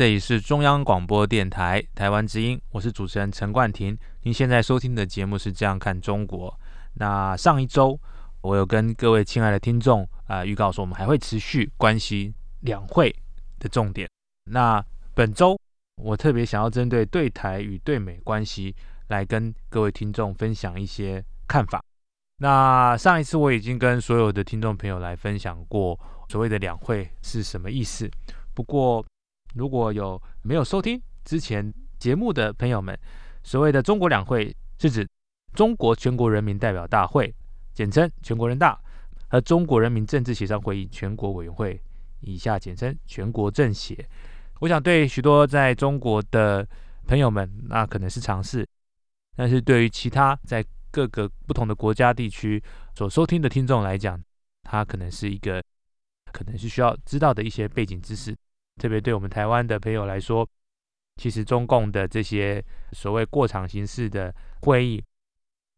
这里是中央广播电台台湾之音，我是主持人陈冠廷。您现在收听的节目是《这样看中国》。那上一周，我有跟各位亲爱的听众啊、预告说，我们还会持续关心两会的重点。那本周，我特别想要针对对台与对美关系。来跟各位听众分享一些看法。那上一次我已经跟所有的听众朋友来分享过所谓的两会是什么意思。不过，如果有没有收听之前节目的朋友们，所谓的中国两会是指中国全国人民代表大会，简称全国人大，和中国人民政治协商会议全国委员会，以下简称全国政协。我想对许多在中国的朋友们，那可能是常识。但是对于其他在各个不同的国家地区所收听的听众来讲，它可能是一个，可能是需要知道的一些背景知识。特别对我们台湾的朋友来说，其实中共的这些所谓过场形式的会议，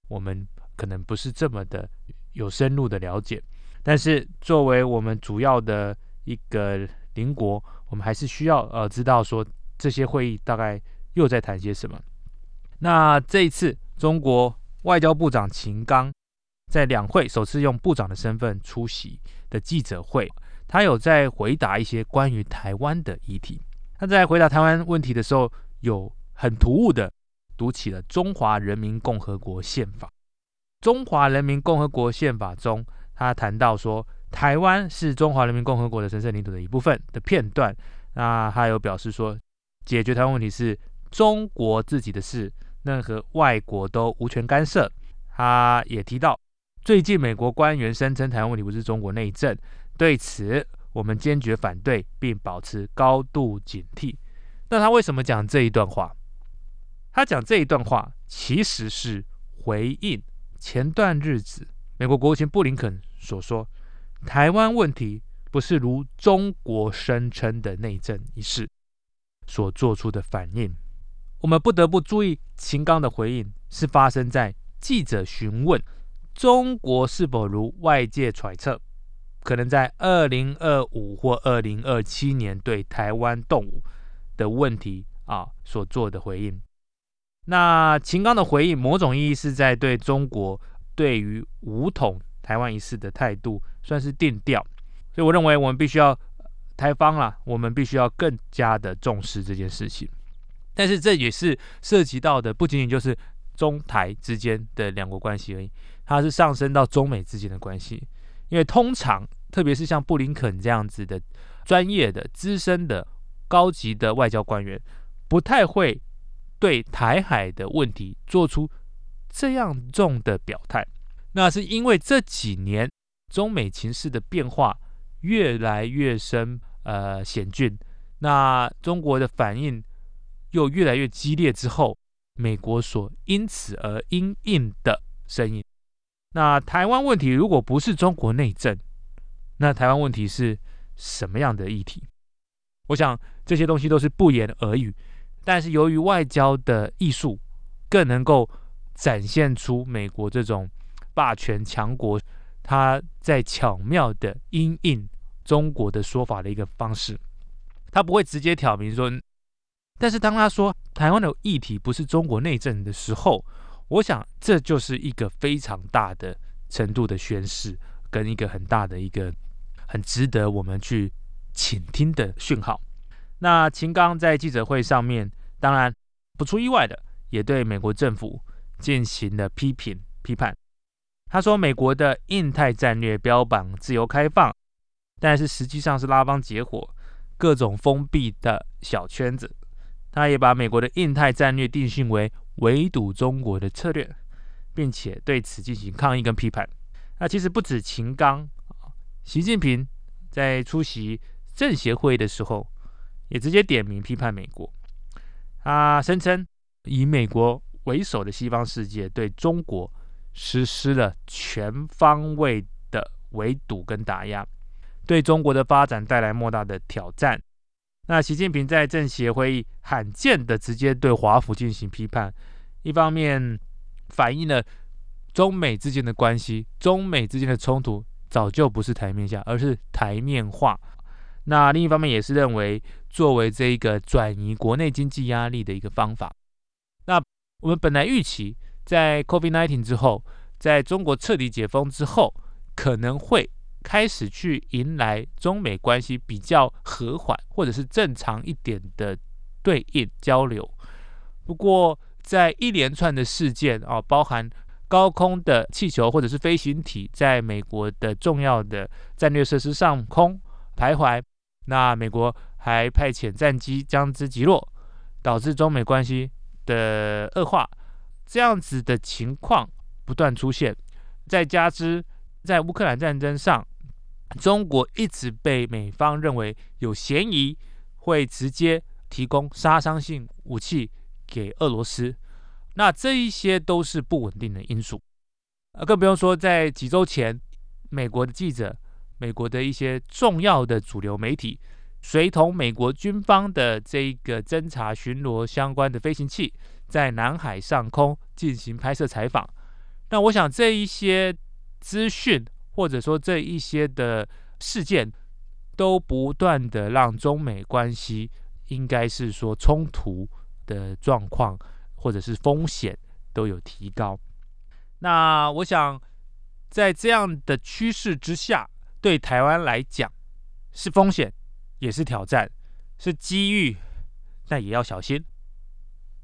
我们可能不是这么的有深入的了解。但是作为我们主要的一个邻国，我们还是需要呃知道说这些会议大概又在谈些什么。那这一次，中国外交部长秦刚在两会首次用部长的身份出席的记者会，他有在回答一些关于台湾的议题。他在回答台湾问题的时候，有很突兀的读起了《中华人民共和国宪法》。《中华人民共和国宪法》中，他谈到说，台湾是中华人民共和国的神圣领土的一部分的片段。那他有表示说，解决台湾问题是中国自己的事。任何外国都无权干涉。他也提到，最近美国官员声称台湾问题不是中国内政，对此我们坚决反对，并保持高度警惕。那他为什么讲这一段话？他讲这一段话其实是回应前段日子美国国务卿布林肯所说，台湾问题不是如中国声称的内政一事所做出的反应。我们不得不注意，秦刚的回应是发生在记者询问中国是否如外界揣测，可能在二零二五或二零二七年对台湾动武的问题啊所做的回应。那秦刚的回应，某种意义是在对中国对于武统台湾一事的态度算是定调，所以我认为我们必须要台方啦，我们必须要更加的重视这件事情。但是这也是涉及到的，不仅仅就是中台之间的两国关系而已，它是上升到中美之间的关系。因为通常，特别是像布林肯这样子的专业的、资深的、高级的外交官员，不太会对台海的问题做出这样重的表态。那是因为这几年中美情势的变化越来越深，呃，险峻。那中国的反应。又越来越激烈之后，美国所因此而因应的声音。那台湾问题如果不是中国内政，那台湾问题是什么样的议题？我想这些东西都是不言而喻。但是由于外交的艺术，更能够展现出美国这种霸权强国，他在巧妙的因应中国的说法的一个方式，他不会直接挑明说。但是当他说台湾的议题不是中国内政的时候，我想这就是一个非常大的程度的宣示，跟一个很大的一个很值得我们去倾听的讯号。那秦刚在记者会上面，当然不出意外的，也对美国政府进行了批评批判。他说，美国的印太战略标榜自由开放，但是实际上是拉帮结伙，各种封闭的小圈子。他也把美国的印太战略定性为围堵中国的策略，并且对此进行抗议跟批判。那其实不止秦刚，习近平在出席政协会议的时候，也直接点名批判美国。他声称以美国为首的西方世界对中国实施了全方位的围堵跟打压，对中国的发展带来莫大的挑战。那习近平在政协会议罕见的直接对华府进行批判，一方面反映了中美之间的关系，中美之间的冲突早就不是台面下，而是台面化。那另一方面也是认为，作为这一个转移国内经济压力的一个方法。那我们本来预期，在 COVID-19 之后，在中国彻底解封之后，可能会开始去迎来中美关系比较和缓或者是正常一点的对应交流。不过，在一连串的事件啊，包含高空的气球或者是飞行体在美国的重要的战略设施上空徘徊。那美国还派遣战机将之击落，导致中美关系的恶化，这样子的情况不断出现。再加之在乌克兰战争上，中国一直被美方认为有嫌疑会直接提供杀伤性武器给俄罗斯，那这一些都是不稳定的因素。呃，更不用说在几周前，美国的记者。美国的一些重要的主流媒体，随同美国军方的这个侦察巡逻相关的飞行器，在南海上空进行拍摄采访。那我想这一些资讯，或者说这一些的事件，都不断的让中美关系应该是说冲突的状况，或者是风险都有提高。那我想在这样的趋势之下。对台湾来讲，是风险，也是挑战，是机遇，但也要小心。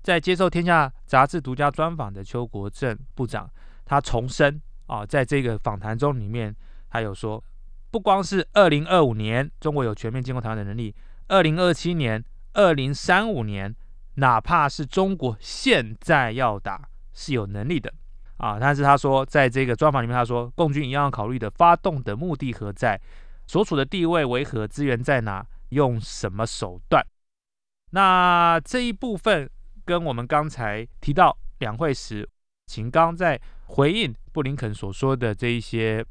在接受《天下》杂志独家专访的邱国正部长，他重申啊，在这个访谈中里面，他有说，不光是二零二五年中国有全面进攻台湾的能力，二零二七年、二零三五年，哪怕是中国现在要打，是有能力的。啊！但是他说，在这个专访里面，他说，共军一样要考虑的发动的目的何在，所处的地位为何，资源在哪，用什么手段。那这一部分跟我们刚才提到两会时，秦刚在回应布林肯所说的这一些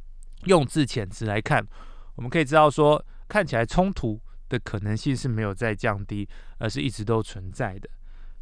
用字遣词来看，我们可以知道说，看起来冲突的可能性是没有在降低，而是一直都存在的。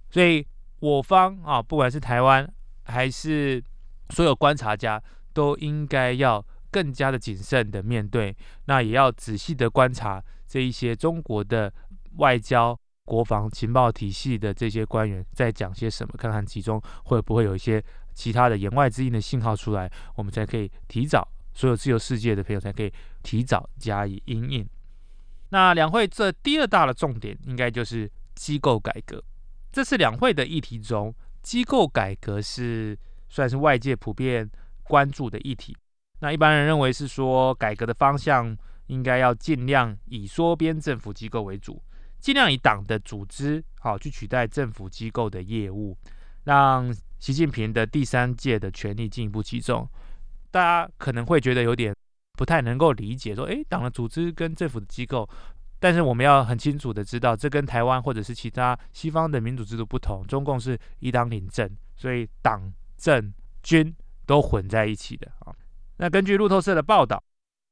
所以我方啊，不管是台湾还是所有观察家都应该要更加的谨慎的面对，那也要仔细的观察这一些中国的外交、国防、情报体系的这些官员在讲些什么，看看其中会不会有一些其他的言外之音的信号出来，我们才可以提早，所有自由世界的朋友才可以提早加以因应。那两会这第二大的重点，应该就是机构改革。这次两会的议题中，机构改革是。算是外界普遍关注的议题。那一般人认为是说，改革的方向应该要尽量以缩编政府机构为主，尽量以党的组织好去取代政府机构的业务，让习近平的第三届的权力进一步集中。大家可能会觉得有点不太能够理解，说，诶，党的组织跟政府的机构，但是我们要很清楚的知道，这跟台湾或者是其他西方的民主制度不同，中共是一党领政，所以党。政军都混在一起的啊。那根据路透社的报道，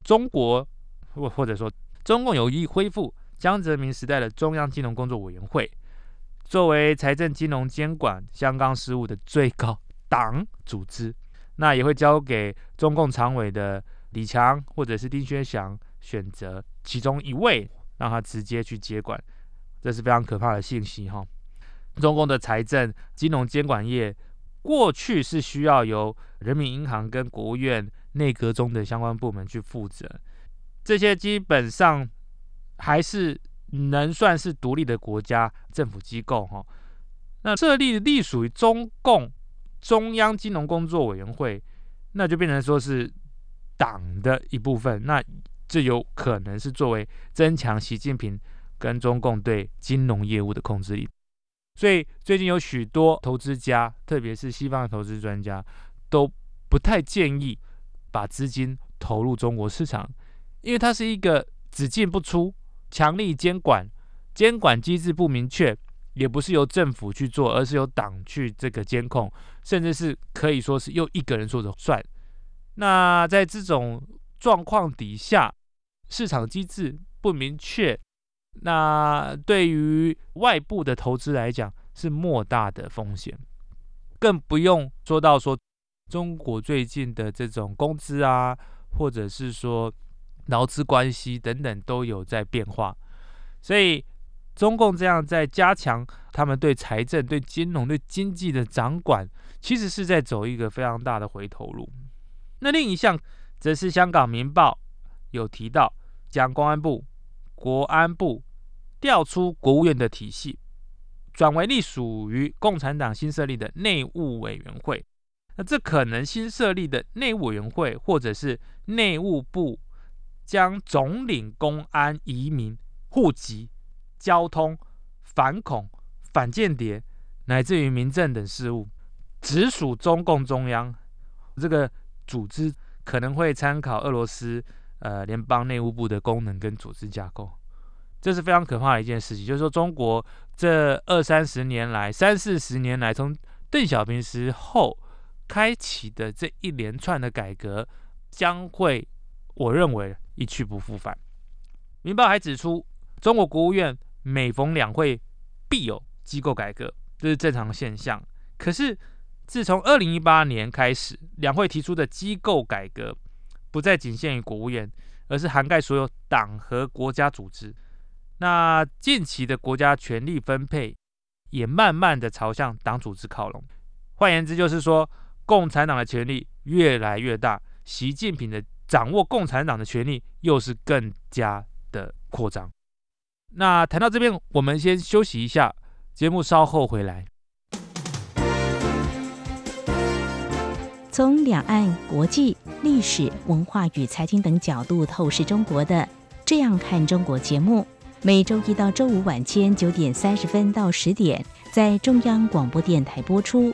中国或或者说中共有意恢复江泽民时代的中央金融工作委员会，作为财政金融监管相关事务的最高 党组织，那也会交给中共常委的李强或者是丁薛祥选择其中一位，让他直接去接管，这是非常可怕的信息哈。中共的财政金融监管业。过去是需要由人民银行跟国务院内阁中的相关部门去负责，这些基本上还是能算是独立的国家政府机构哈。那设立隶属于中共中央金融工作委员会，那就变成说是党的一部分，那这有可能是作为增强习近平跟中共对金融业务的控制力。所以最近有许多投资家，特别是西方的投资专家，都不太建议把资金投入中国市场，因为它是一个只进不出、强力监管、监管机制不明确、也不是由政府去做，而是由党去这个监控，甚至是可以说是由一个人说了算。那在这种状况底下，市场机制不明确，那对于外部的投资来讲是莫大的风险，更不用说到说中国最近的这种工资啊，或者是说劳资关系等等都有在变化，所以中共这样在加强他们对财政、对金融、对经济的掌管，其实是在走一个非常大的回头路。那另一项则是香港《明报》有提到，将公安部、国安部调出国务院的体系，转为隶属于共产党新设立的内务委员会。那这可能新设立的内务委员会，或者是内务部，将总领公安、移民、户籍、交通、反恐、反间谍，乃至于民政等事务，直属中共中央。这个。组织可能会参考俄罗斯呃联邦内务部的功能跟组织架构，这是非常可怕的一件事情。就是说，中国这二三十年来、三四十年来，从邓小平时候开启的这一连串的改革，将会我认为一去不复返。明报还指出，中国国务院每逢两会必有机构改革，这是正常现象。可是，自从二零一八年开始，两会提出的机构改革不再仅限于国务院，而是涵盖所有党和国家组织。那近期的国家权力分配也慢慢的朝向党组织靠拢。换言之，就是说共产党的权力越来越大，习近平的掌握共产党的权力又是更加的扩张。那谈到这边，我们先休息一下，节目稍后回来。从两岸、国际、历史文化与财经等角度透视中国的《这样看中国》节目，每周一到周五晚间九点三十分到十点在中央广播电台播出。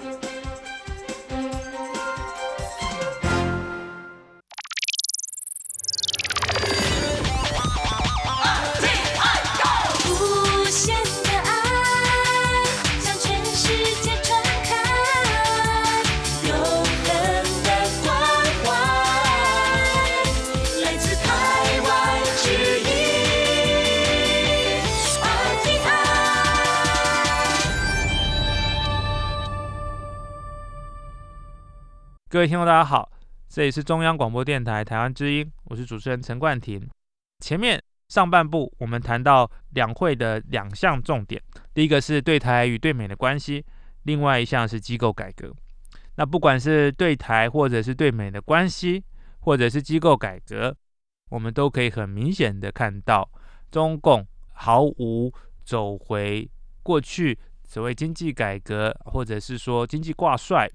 各位听众，大家好，这里是中央广播电台台湾之音，我是主持人陈冠廷。前面上半部我们谈到两会的两项重点，第一个是对台与对美的关系，另外一项是机构改革。那不管是对台或者是对美的关系，或者是机构改革，我们都可以很明显的看到，中共毫无走回过去所谓经济改革，或者是说经济挂帅。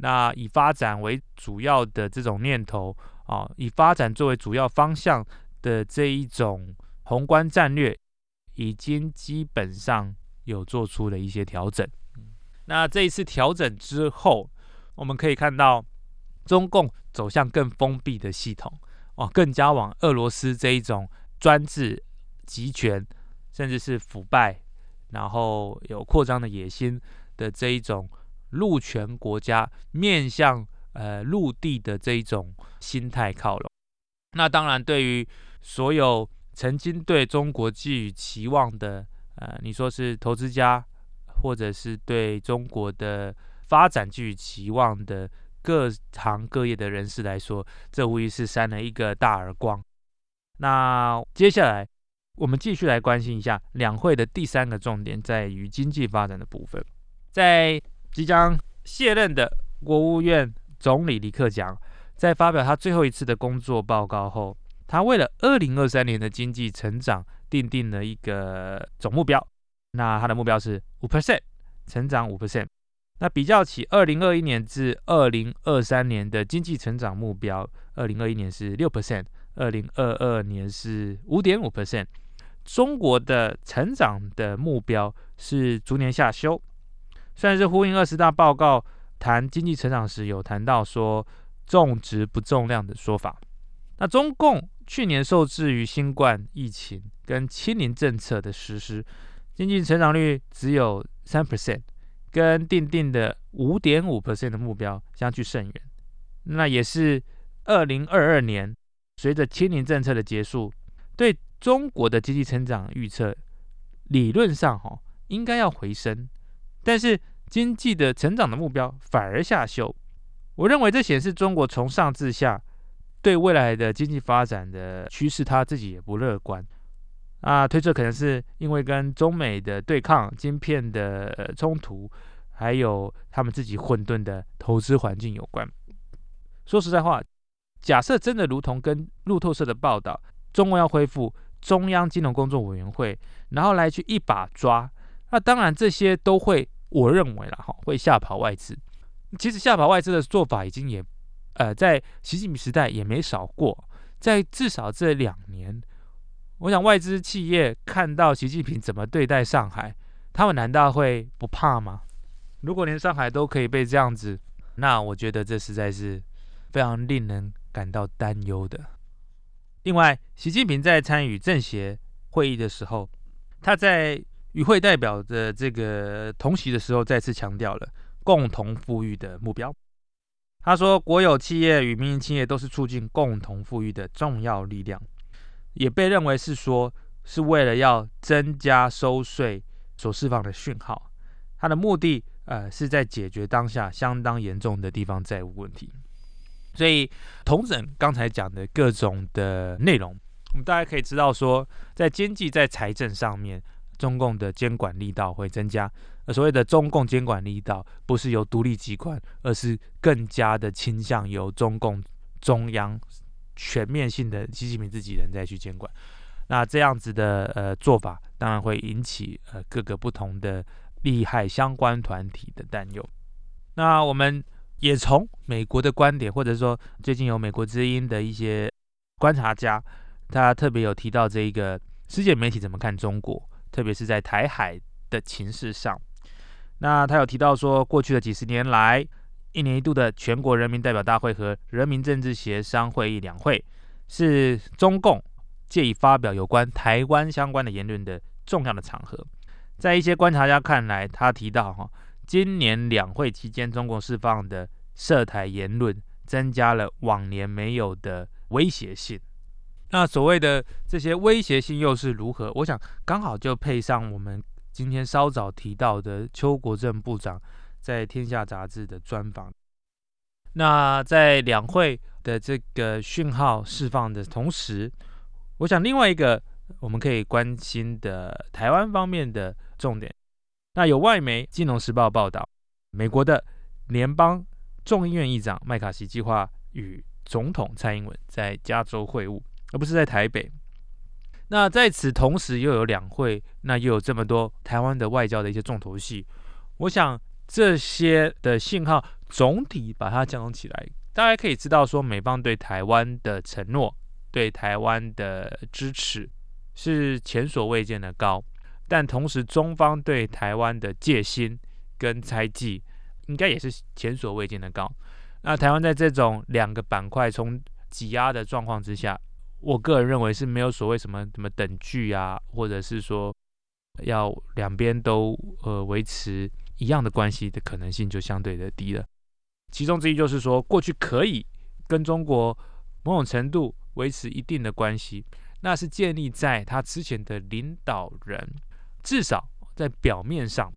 那以发展为主要的这种念头啊，以发展作为主要方向的这一种宏观战略，已经基本上有做出了一些调整。那这一次调整之后，我们可以看到中共走向更封闭的系统哦，更加往俄罗斯这一种专制、集权，甚至是腐败，然后有扩张的野心的这一种。陆权国家面向呃陆地的这一种心态靠拢，那当然对于所有曾经对中国寄予期望的呃，你说是投资家，或者是对中国的发展寄予期望的各行各业的人士来说，这无疑是扇了一个大耳光。那接下来我们继续来关心一下两会的第三个重点，在于经济发展的部分，在。即将卸任的国务院总理李克强在发表他最后一次的工作报告后，他为了二零二三年的经济成长订定了一个总目标。那他的目标是五 percent 成长五 percent。那比较起二零二一年至二零二三年的经济成长目标，二零二一年是六 percent，二零二二年是五点五 percent。中国的成长的目标是逐年下修，算是呼应二十大报告谈经济成长时有谈到说重质不重量的说法。那中共去年受制于新冠疫情跟清零政策的实施，经济成长率只有三 percent，跟定定的五点五 percent 的目标相距甚远。那也是二零二二年随着清零政策的结束，对。中国的经济成长预测理论上哈应该要回升，但是经济的成长的目标反而下修。我认为这显示中国从上至下对未来的经济发展的趋势，他自己也不乐观啊。推测可能是因为跟中美的对抗、晶片的冲突，还有他们自己混沌的投资环境有关。说实在话，假设真的如同跟路透社的报道，中国要恢复。中央金融工作委员会，然后来去一把抓，那当然这些都会，我认为啦哈，会吓跑外资。其实吓跑外资的做法已经也，呃，在习近平时代也没少过。在至少这两年，我想外资企业看到习近平怎么对待上海，他们难道会不怕吗？如果连上海都可以被这样子，那我觉得这实在是非常令人感到担忧的。另外，习近平在参与政协会议的时候，他在与会代表的这个同席的时候，再次强调了共同富裕的目标。他说，国有企业与民营企业都是促进共同富裕的重要力量，也被认为是说是为了要增加收税所释放的讯号。他的目的，呃，是在解决当下相当严重的地方债务问题。所以，统整刚才讲的各种的内容，我们大家可以知道说，在经济、在财政上面，中共的监管力道会增加。而所谓的中共监管力道，不是由独立机关，而是更加的倾向由中共中央全面性的习近平自己人再去监管。那这样子的呃做法，当然会引起呃各个不同的利害相关团体的担忧。那我们。也从美国的观点，或者说最近有美国之音的一些观察家，他特别有提到这一个世界媒体怎么看中国，特别是在台海的情势上。那他有提到说，过去的几十年来，一年一度的全国人民代表大会和人民政治协商会议两会，是中共借以发表有关台湾相关的言论的重要的场合。在一些观察家看来，他提到哈。今年两会期间，中共释放的涉台言论增加了往年没有的威胁性。那所谓的这些威胁性又是如何？我想刚好就配上我们今天稍早提到的邱国正部长在《天下》杂志的专访。那在两会的这个讯号释放的同时，我想另外一个我们可以关心的台湾方面的重点。那有外媒《金融时报》报道，美国的联邦众议院议长麦卡锡计划与总统蔡英文在加州会晤，而不是在台北。那在此同时又有两会，那又有这么多台湾的外交的一些重头戏，我想这些的信号总体把它加总起来，大家可以知道说，美方对台湾的承诺、对台湾的支持是前所未见的高。但同时，中方对台湾的戒心跟猜忌，应该也是前所未见的高。那台湾在这种两个板块从挤压的状况之下，我个人认为是没有所谓什么什么等距啊，或者是说要两边都呃维持一样的关系的可能性就相对的低了。其中之一就是说，过去可以跟中国某种程度维持一定的关系，那是建立在他之前的领导人。至少在表面上，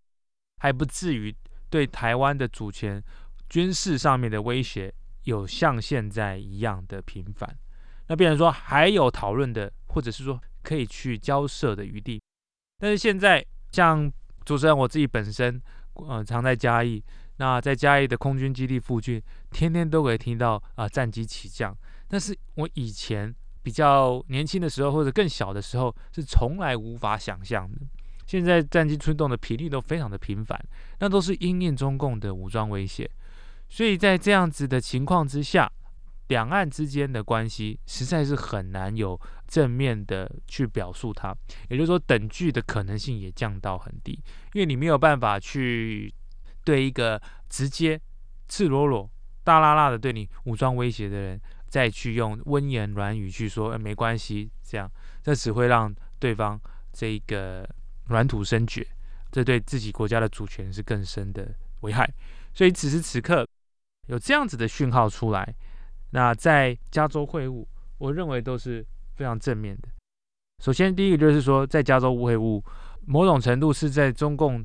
还不至于对台湾的主权、军事上面的威胁有像现在一样的频繁。那变成说还有讨论的，或者是说可以去交涉的余地。但是现在，像主持人我自己本身，呃，常在嘉义，那在嘉义的空军基地附近，天天都可以听到啊、战机起降。但是我以前比较年轻的时候，或者更小的时候，是从来无法想象的。现在战机出动的频率都非常的频繁，那都是因应中共的武装威胁。所以在这样子的情况之下，两岸之间的关系实在是很难有正面的去表述它，也就是说等距的可能性也降到很低，因为你没有办法去对一个直接、赤裸裸、大剌剌的对你武装威胁的人，再去用温言软语去说，呃，没关系，这样，这只会让对方这个软土深掘，这对自己国家的主权是更深的危害。所以此时此刻有这样子的讯号出来。那在加州会晤，我认为都是非常正面的。首先，第一个就是说，在加州会晤，某种程度是在中共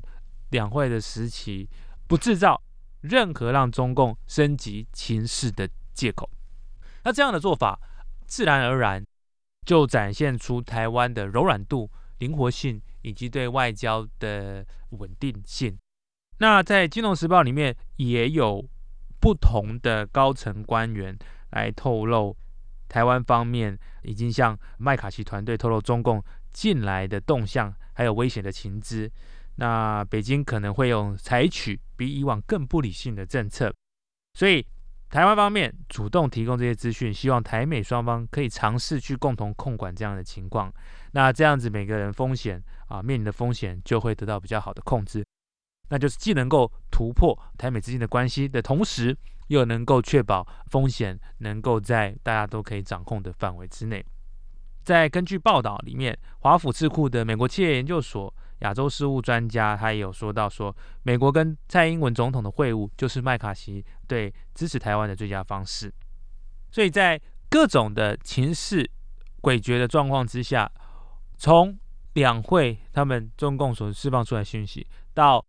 两会的时期，不制造任何让中共升级情势的借口。那这样的做法，自然而然就展现出台湾的柔软度、灵活性以及对外交的稳定性。那在《金融时报》里面也有不同的高层官员。来透露，台湾方面已经向麦卡锡团队透露中共近来的动向，还有危险的情资。那北京可能会用采取比以往更不理性的政策，所以台湾方面主动提供这些资讯，希望台美双方可以尝试去共同控管这样的情况。那这样子每个人风险啊面临的风险就会得到比较好的控制，那就是既能够突破台美之间的关系的同时。又能够确保风险能够在大家都可以掌控的范围之内。在根据报道里面，华府智库的美国企业研究所亚洲事务专家他也有说到说，美国跟蔡英文总统的会晤就是麦卡锡对支持台湾的最佳方式。所以在各种的情势诡谲的状况之下，从两会他们中共所释放出来讯息到。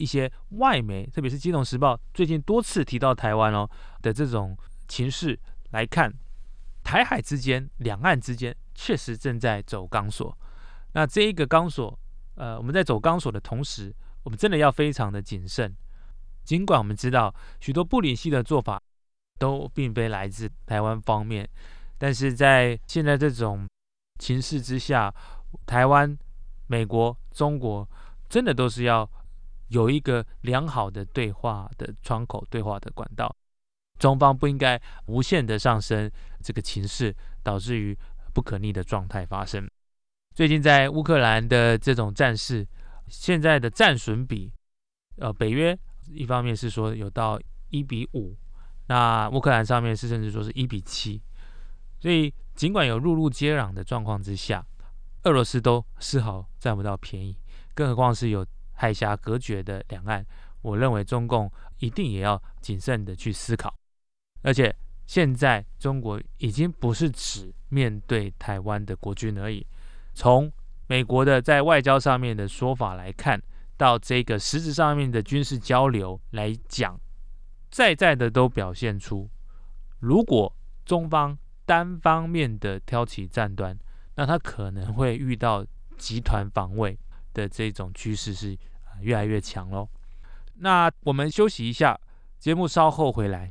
一些外媒，特别是《金融时报》最近多次提到台湾哦的这种情势来看，台海之间、两岸之间确实正在走钢索。那这一个钢索，呃，我们在走钢索的同时，我们真的要非常的谨慎。尽管我们知道许多不理性的做法都并非来自台湾方面，但是在现在这种情势之下，台湾、美国、中国真的都是要。有一个良好的对话的窗口，对话的管道，中方不应该无限的上升这个情势，导致于不可逆的状态发生。最近在乌克兰的这种战事，现在的战损比，呃，北约一方面是说有到一比五，那乌克兰上面是甚至说是一比七，所以尽管有陆路接壤的状况之下，俄罗斯都丝毫占不到便宜，更何况是有。海峡隔绝的两岸，我认为中共一定也要谨慎的去思考。而且现在中国已经不是只面对台湾的国军而已。从美国的在外交上面的说法来看，到这个实质上面的军事交流来讲，在在的都表现出，如果中方单方面的挑起战端，那他可能会遇到集团防卫的这种趋势是。越来越强喽。那我们休息一下，节目稍后回来。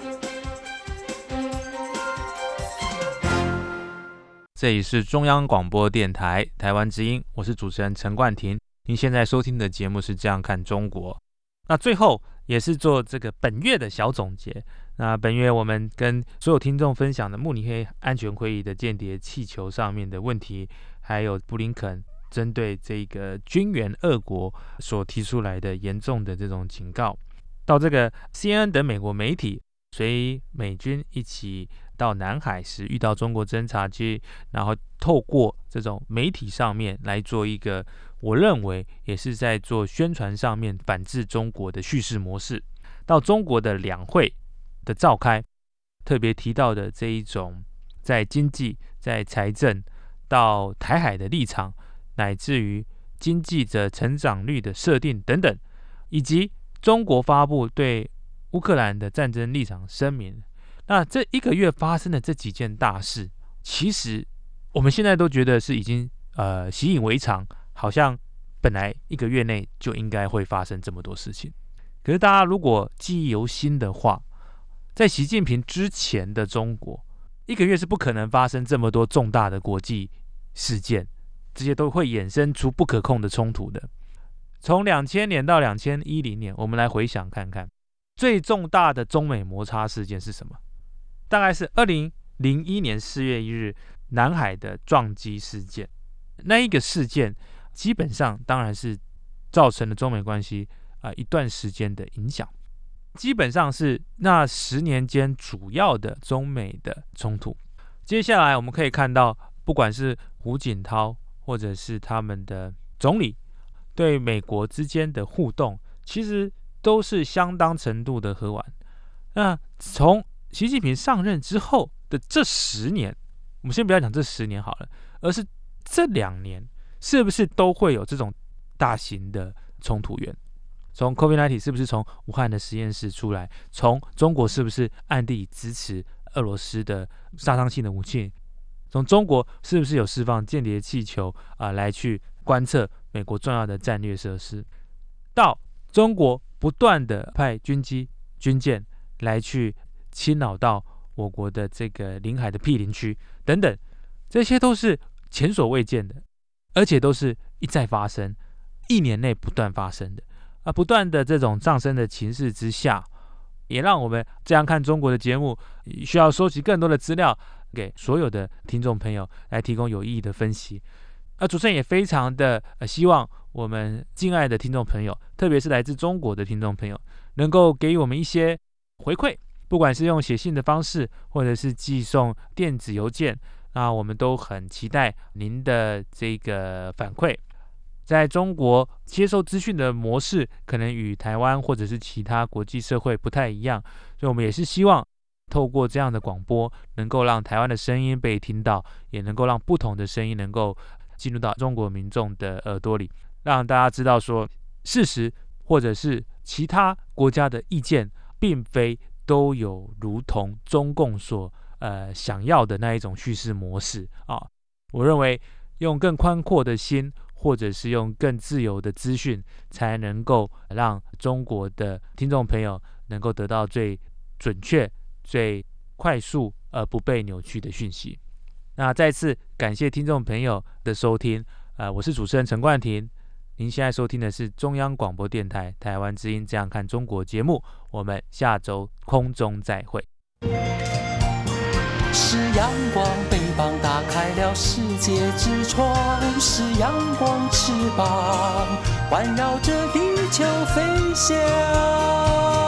这里是中央广播电台台湾之音，我是主持人陈冠廷。您现在收听的节目是这样看中国。那最后也是做这个本月的小总结。那本月我们跟所有听众分享的慕尼黑安全会议的间谍气球上面的问题，还有布林肯针对这个军援俄国所提出来的严重的这种警告，到这个 CNN 等美国媒体随美军一起。到南海时遇到中国侦察机，然后透过这种媒体上面来做一个，我认为也是在做宣传上面反制中国的叙事模式。到中国的两会的召开，特别提到的这一种在经济、在财政到台海的立场，乃至于经济的成长率的设定等等，以及中国发布对乌克兰的战争立场声明。那这一个月发生的这几件大事，其实我们现在都觉得是已经呃习以为常，好像本来一个月内就应该会发生这么多事情。可是大家如果记忆犹新的话，在习近平之前的中国，一个月是不可能发生这么多重大的国际事件，这些都会衍生出不可控的冲突的。从两千年到两千一零年，我们来回想看看，最重大的中美摩擦事件是什么？大概是二零零一年四月一日南海的撞击事件，那一个事件基本上当然是造成了中美关系啊、一段时间的影响，基本上是那十年间主要的中美的冲突。接下来我们可以看到，不管是胡锦涛或者是他们的总理对美国之间的互动，其实都是相当程度的和缓。那从习近平上任之后的这十年，我们先不要讲这十年好了，而是这两年，是不是都会有这种大型的冲突源？从 COVID-19 是不是从武汉的实验室出来？从中国是不是暗地支持俄罗斯的杀伤性的武器？从中国是不是有释放间谍气球啊、来去观测美国重要的战略设施？到中国不断的派军机、军舰来去。侵扰到我国的这个领海的毗邻区等等，这些都是前所未见的，而且都是一再发生，一年内不断发生的啊！不断的这种上升的情势之下，也让我们这样看中国的节目，需要收集更多的资料，给所有的听众朋友来提供有意义的分析。而主持人也非常的呃希望我们敬爱的听众朋友，特别是来自中国的听众朋友，能够给予我们一些回馈。不管是用写信的方式，或者是寄送电子邮件，那我们都很期待您的这个反馈。在中国接受资讯的模式，可能与台湾或者是其他国际社会不太一样，所以我们也是希望透过这样的广播，能够让台湾的声音被听到，也能够让不同的声音能够进入到中国民众的耳朵里，让大家知道说，事实或者是其他国家的意见，并非。都有如同中共所呃想要的那一种叙事模式啊，我认为用更宽阔的心，或者是用更自由的资讯，才能够让中国的听众朋友能够得到最准确、最快速而不被扭曲的讯息。那再次感谢听众朋友的收听，呃，我是主持人陈冠廷。您现在收听的是中央广播电台台湾之音《这样看中国》节目，我们下周空中再会。是阳光，翅膀打开了世界之窗；是阳光，翅膀环绕着地球飞翔。